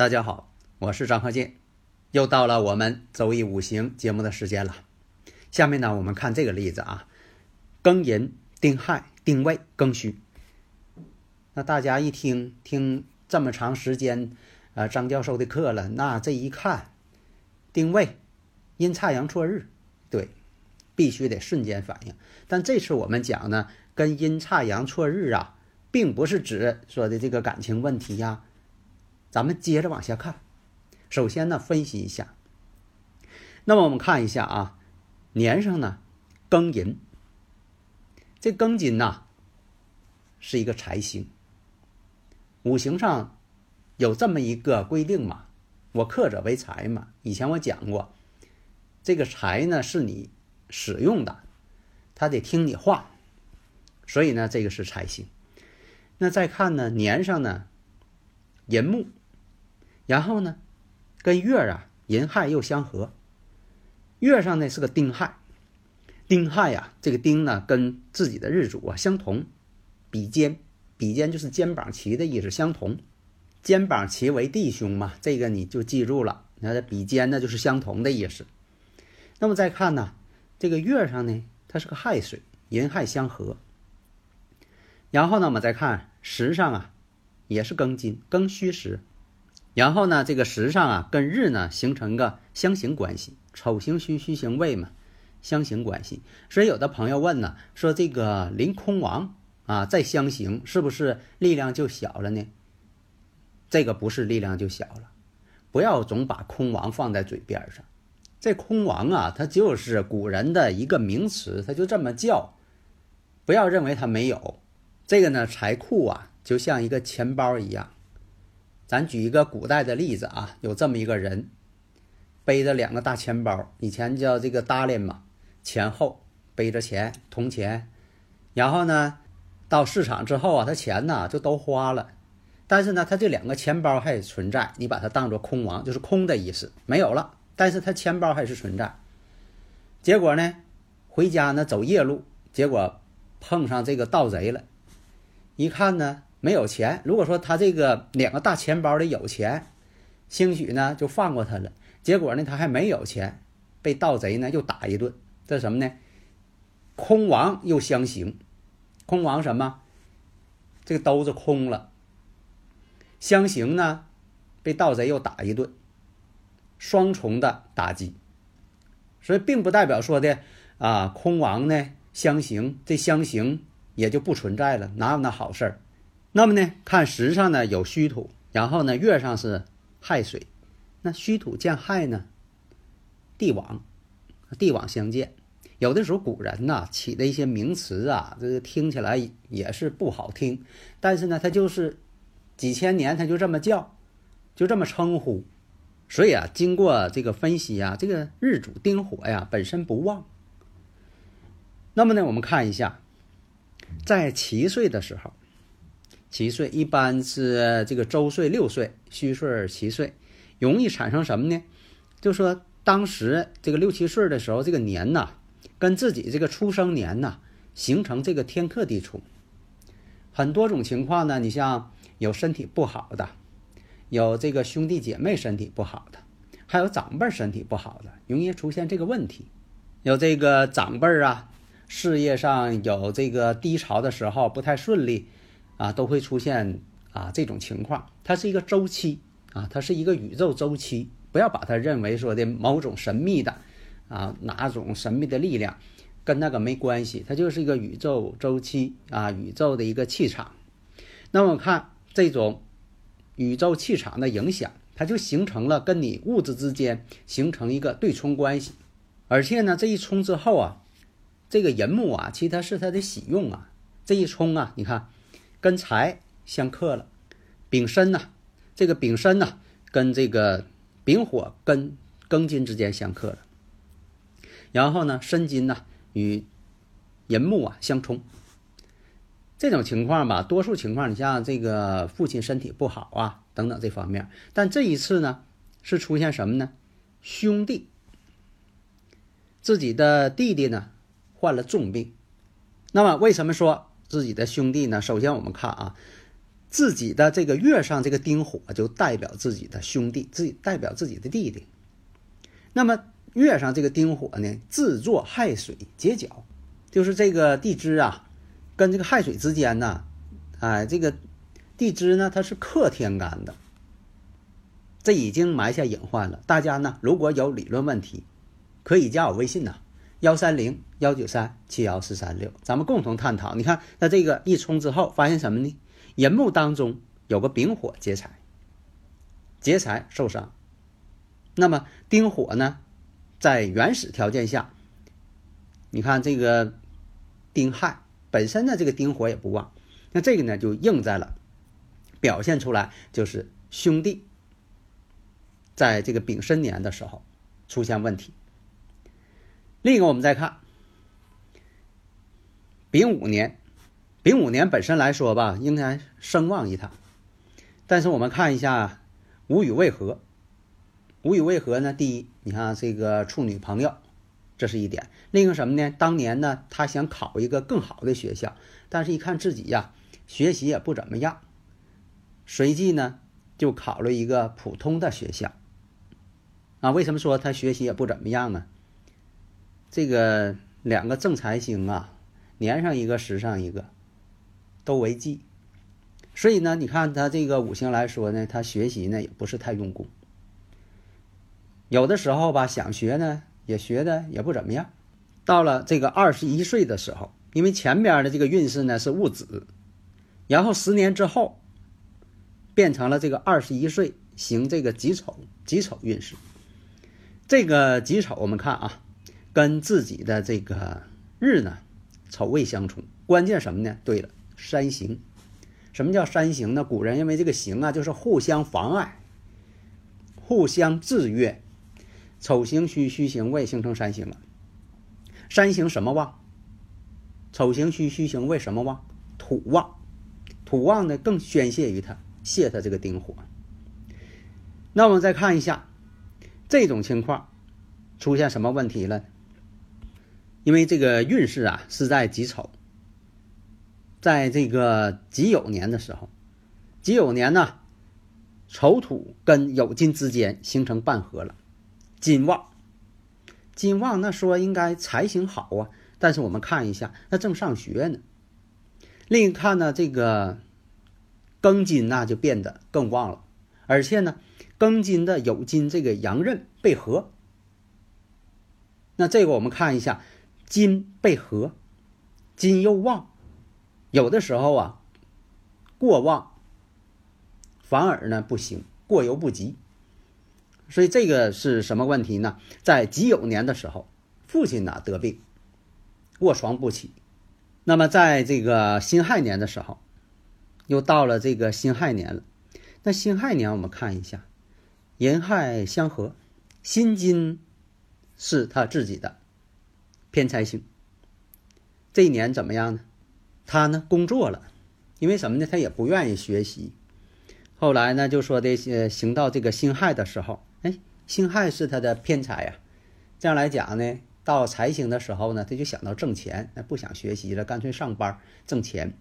大家好，我是张鹤剑，又到了我们周易五行节目的时间了。下面呢，我们看这个例子啊，庚寅、丁亥、丁未、庚戌。那大家一听听这么长时间，呃，张教授的课了，那这一看，丁未，阴差阳错日，对，必须得瞬间反应。但这次我们讲呢，跟阴差阳错日啊，并不是指说的这个感情问题呀。咱们接着往下看，首先呢，分析一下。那么我们看一下啊，年上呢，庚寅。这庚金呐，是一个财星。五行上有这么一个规定嘛，我克者为财嘛。以前我讲过，这个财呢是你使用的，他得听你话，所以呢，这个是财星。那再看呢，年上呢，寅木。然后呢，跟月啊寅亥又相合，月上呢是个丁亥，丁亥呀，这个丁呢跟自己的日主啊相同，比肩，比肩就是肩膀齐的意思，相同，肩膀齐为弟兄嘛，这个你就记住了。那这比肩呢就是相同的意思。那么再看呢，这个月上呢它是个亥水，寅亥相合。然后呢我们再看时上啊，也是庚金，庚戌时。然后呢，这个时上啊，跟日呢形成个相刑关系，丑行戌，戌行未嘛，相刑关系。所以有的朋友问呢，说这个临空亡啊，再相刑是不是力量就小了呢？这个不是力量就小了，不要总把空亡放在嘴边上。这空亡啊，它就是古人的一个名词，它就这么叫，不要认为它没有。这个呢，财库啊，就像一个钱包一样。咱举一个古代的例子啊，有这么一个人，背着两个大钱包，以前叫这个大链嘛，前后背着钱，铜钱，然后呢，到市场之后啊，他钱呢就都花了，但是呢，他这两个钱包还存在，你把它当做空亡，就是空的意思，没有了，但是他钱包还是存在。结果呢，回家呢走夜路，结果碰上这个盗贼了，一看呢。没有钱，如果说他这个两个大钱包里有钱，兴许呢就放过他了。结果呢他还没有钱，被盗贼呢又打一顿。这什么呢？空亡又相刑，空亡什么？这个兜子空了。相刑呢，被盗贼又打一顿，双重的打击。所以并不代表说的啊，空亡呢相刑，这相刑也就不存在了，哪有那好事儿？那么呢，看时上呢有虚土，然后呢月上是亥水，那虚土见亥呢，地网，地网相见。有的时候古人呐起的一些名词啊，这个听起来也是不好听，但是呢，他就是几千年他就这么叫，就这么称呼。所以啊，经过这个分析啊，这个日主丁火呀本身不旺。那么呢，我们看一下，在七岁的时候。七岁一般是这个周岁六岁，虚岁七岁，容易产生什么呢？就说当时这个六七岁的时候，这个年呐，跟自己这个出生年呐，形成这个天克地冲。很多种情况呢，你像有身体不好的，有这个兄弟姐妹身体不好的，还有长辈身体不好的，容易出现这个问题。有这个长辈啊，事业上有这个低潮的时候，不太顺利。啊，都会出现啊这种情况，它是一个周期啊，它是一个宇宙周期，不要把它认为说的某种神秘的啊哪种神秘的力量，跟那个没关系，它就是一个宇宙周期啊，宇宙的一个气场。那么看这种宇宙气场的影响，它就形成了跟你物质之间形成一个对冲关系，而且呢，这一冲之后啊，这个寅木啊，其实它是它的喜用啊，这一冲啊，你看跟财相克了，丙申呢，这个丙申呢，跟这个丙火跟庚金之间相克了，然后呢，申金呢与寅木啊相冲。这种情况吧，多数情况，你像这个父亲身体不好啊，等等这方面。但这一次呢，是出现什么呢？兄弟，自己的弟弟呢患了重病。那么为什么说自己的兄弟呢？首先我们看啊，自己的这个月上这个丁火就代表自己的兄弟，自己代表自己的弟弟。那么月上这个丁火呢，自作亥水结角，就是这个地支啊。跟这个亥水之间呢，哎，这个地支呢，它是克天干的，这已经埋下隐患了。大家呢，如果有理论问题，可以加我微信呐，幺三零幺九三七幺四三六，咱们共同探讨。你看，那这个一冲之后，发现什么呢？寅木当中有个丙火劫财，劫财受伤。那么丁火呢，在原始条件下，你看这个丁亥。本身呢，这个丁火也不旺，那这个呢就应在了，表现出来就是兄弟在这个丙申年的时候出现问题。另一个，我们再看丙午年，丙午年本身来说吧，应该声望一趟，但是我们看一下无语为何？无语为何呢？第一，你看这个处女朋友。这是一点，另一个什么呢？当年呢，他想考一个更好的学校，但是一看自己呀，学习也不怎么样，随即呢，就考了一个普通的学校。啊，为什么说他学习也不怎么样呢？这个两个正财星啊，年上一个，时上一个，都为忌，所以呢，你看他这个五行来说呢，他学习呢也不是太用功，有的时候吧，想学呢。也学的也不怎么样，到了这个二十一岁的时候，因为前边的这个运势呢是戊子，然后十年之后变成了这个二十一岁行这个己丑，己丑运势。这个己丑我们看啊，跟自己的这个日呢丑未相冲，关键什么呢？对了，三刑。什么叫三刑呢？古人认为这个刑啊就是互相妨碍，互相制约。丑行戌，戌行未，形成三行了。三行什么旺？丑行戌，戌行未什么旺？土旺。土旺呢，更宣泄于他，泄他这个丁火。那我们再看一下这种情况出现什么问题了？因为这个运势啊是在己丑，在这个己酉年的时候，己酉年呢，丑土跟酉金之间形成半合了。金旺，金旺，那说应该财星好啊，但是我们看一下，那正上学呢。另一看呢，这个庚金那就变得更旺了，而且呢，庚金的酉金这个阳刃被合，那这个我们看一下，金被合，金又旺，有的时候啊，过旺反而呢不行，过犹不及。所以这个是什么问题呢？在己酉年的时候，父亲呢得病，卧床不起。那么在这个辛亥年的时候，又到了这个辛亥年了。那辛亥年我们看一下，寅亥相合，辛金是他自己的偏财星。这一年怎么样呢？他呢工作了，因为什么呢？他也不愿意学习。后来呢，就说的呃，行到这个辛亥的时候。哎，辛亥是他的偏财呀，这样来讲呢，到财星的时候呢，他就想到挣钱，那不想学习了，干脆上班挣钱，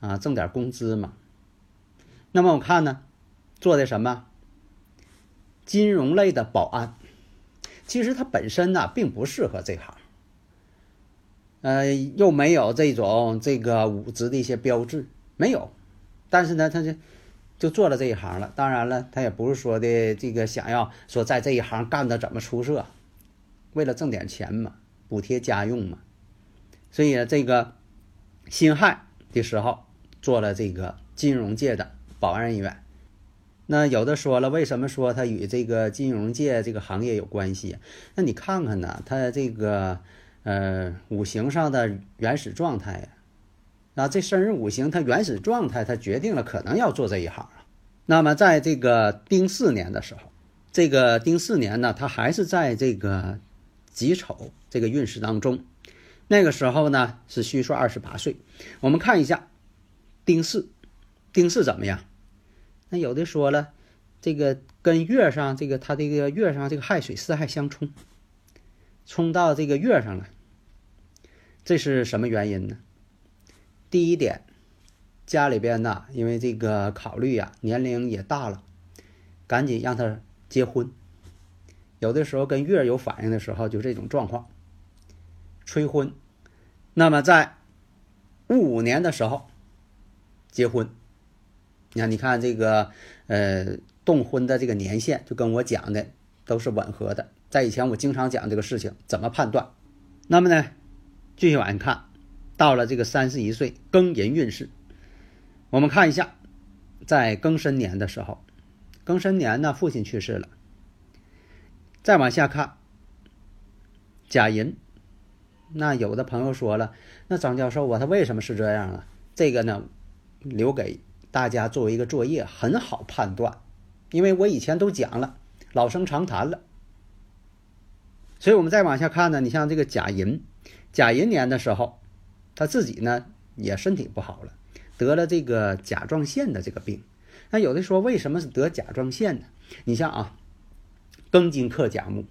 啊，挣点工资嘛。那么我看呢，做的什么？金融类的保安，其实他本身呢并不适合这行，呃，又没有这种这个武职的一些标志，没有，但是呢，他就。就做了这一行了，当然了，他也不是说的这个想要说在这一行干的怎么出色，为了挣点钱嘛，补贴家用嘛，所以这个辛亥的时候做了这个金融界的保安人员。那有的说了，为什么说它与这个金融界这个行业有关系？那你看看呢，它这个呃五行上的原始状态啊，这生日五行它原始状态，它决定了可能要做这一行啊。那么在这个丁巳年的时候，这个丁巳年呢，它还是在这个己丑这个运势当中，那个时候呢是虚岁二十八岁。我们看一下丁巳，丁巳怎么样？那有的说了，这个跟月上这个它这个月上这个亥水四亥相冲，冲到这个月上了，这是什么原因呢？第一点，家里边呢，因为这个考虑呀，年龄也大了，赶紧让他结婚。有的时候跟月有反应的时候，就这种状况，催婚。那么在戊午年的时候结婚。你看，你看这个，呃，动婚的这个年限就跟我讲的都是吻合的。在以前我经常讲这个事情怎么判断。那么呢，继续往下看，到了这个三十一岁庚寅运势，我们看一下，在庚申年的时候，庚申年呢，父亲去世了。再往下看，甲寅，那有的朋友说了，那张教授啊，他为什么是这样啊？这个呢，留给。大家作为一个作业很好判断，因为我以前都讲了，老生常谈了。所以我们再往下看呢，你像这个甲寅，甲寅年的时候，他自己呢也身体不好了，得了这个甲状腺的这个病。那有的说为什么是得甲状腺呢？你像啊，庚金克甲木，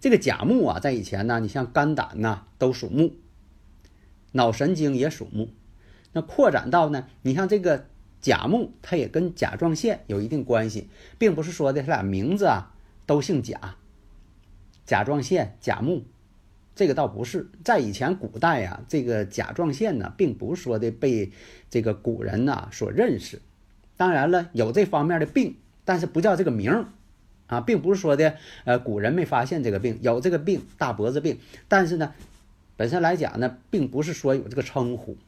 这个甲木啊，在以前呢，你像肝胆呐都属木，脑神经也属木，那扩展到呢，你像这个。甲木它也跟甲状腺有一定关系，并不是说的他俩名字啊都姓甲。甲状腺、甲木，这个倒不是。在以前古代呀，这个甲状腺呢，并不是说的被这个古人呐所认识。当然了，有这方面的病，但是不叫这个名儿啊，并不是说的呃古人没发现这个病，有这个病大脖子病，但是呢，本身来讲呢，并不是说有这个称呼。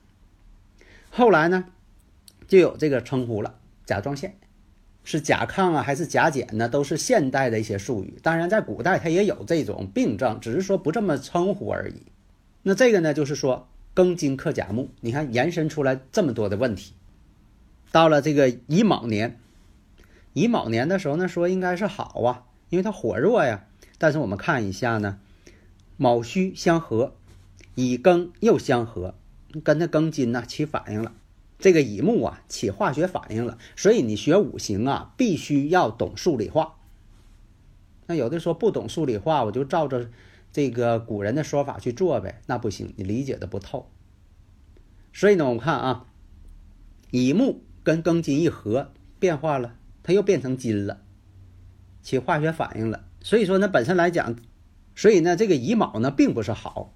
后来呢？就有这个称呼了，甲状腺是甲亢啊，还是甲减呢？都是现代的一些术语。当然，在古代它也有这种病症，只是说不这么称呼而已。那这个呢，就是说庚金克甲木，你看延伸出来这么多的问题。到了这个乙卯年，乙卯年的时候呢，说应该是好啊，因为它火弱呀。但是我们看一下呢，卯戌相合，乙庚又相合，跟它庚金呢起反应了。这个乙木啊起化学反应了，所以你学五行啊必须要懂数理化。那有的说不懂数理化，我就照着这个古人的说法去做呗，那不行，你理解的不透。所以呢，我们看啊，乙木跟庚金一合，变化了，它又变成金了，起化学反应了。所以说呢，本身来讲，所以呢，这个乙卯呢并不是好，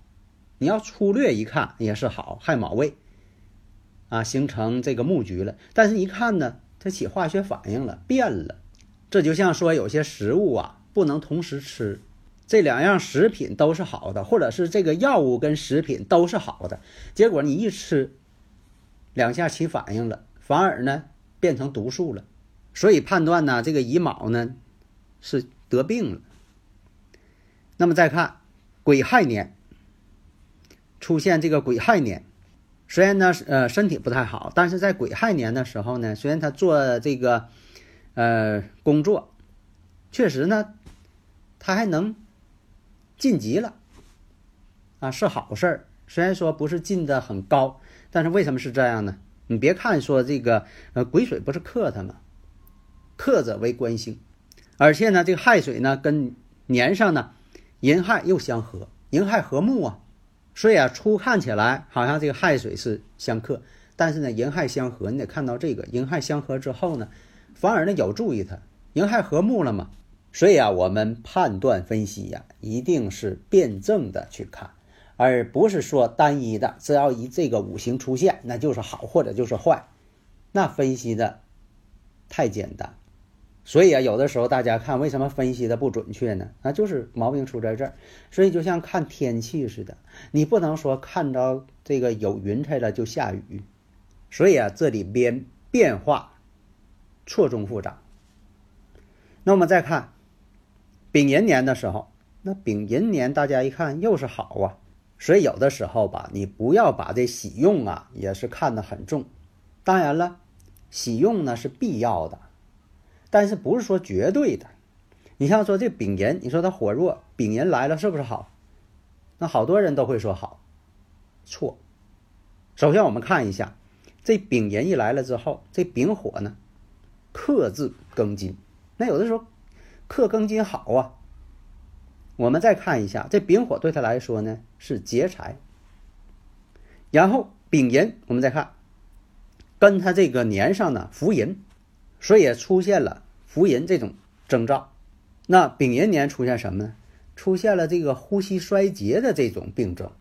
你要粗略一看也是好，亥卯未。啊，形成这个木局了，但是一看呢，它起化学反应了，变了。这就像说有些食物啊，不能同时吃，这两样食品都是好的，或者是这个药物跟食品都是好的，结果你一吃，两下起反应了，反而呢变成毒素了。所以判断呢，这个乙卯呢是得病了。那么再看癸亥年，出现这个癸亥年。虽然呢，呃，身体不太好，但是在癸亥年的时候呢，虽然他做这个，呃，工作，确实呢，他还能晋级了，啊，是好事儿。虽然说不是进的很高，但是为什么是这样呢？你别看说这个，呃，癸水不是克他吗？克者为官星，而且呢，这个亥水呢跟年上呢，寅亥又相合，寅亥合木啊。所以啊，初看起来好像这个亥水是相克，但是呢，寅亥相合，你得看到这个寅亥相合之后呢，反而呢有助于它寅亥合木了嘛。所以啊，我们判断分析呀，一定是辩证的去看，而不是说单一的，只要一这个五行出现，那就是好或者就是坏，那分析的太简单。所以啊，有的时候大家看为什么分析的不准确呢？那就是毛病出在这儿。所以就像看天气似的，你不能说看着这个有云彩了就下雨。所以啊，这里边变化错综复杂。那我们再看丙寅年的时候，那丙寅年大家一看又是好啊，所以有的时候吧，你不要把这喜用啊也是看得很重。当然了，喜用呢是必要的，但是不是说绝对的。你像说这丙寅，你说它火弱，丙寅来了是不是好？那好多人都会说好，错。首先我们看一下，这丙寅一来了之后，这丙火呢，克制庚金。那有的时候克庚金好啊。我们再看一下，这丙火对他来说呢是劫财。然后丙寅，我们再看，跟他这个年上呢福银，所以也出现了浮淫这种征兆。那丙寅年出现什么呢？出现了这个呼吸衰竭的这种病症，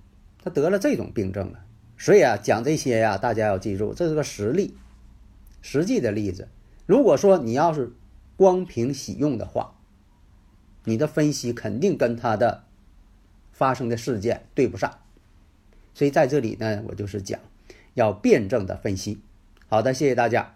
他得了这种病症了。所以啊，讲这些呀，大家要记住，这是个实例，实际的例子。如果说你要是光凭喜用的话，你的分析肯定跟他的发生的事件对不上。所以在这里呢，我就是讲要辩证的分析。好的，谢谢大家。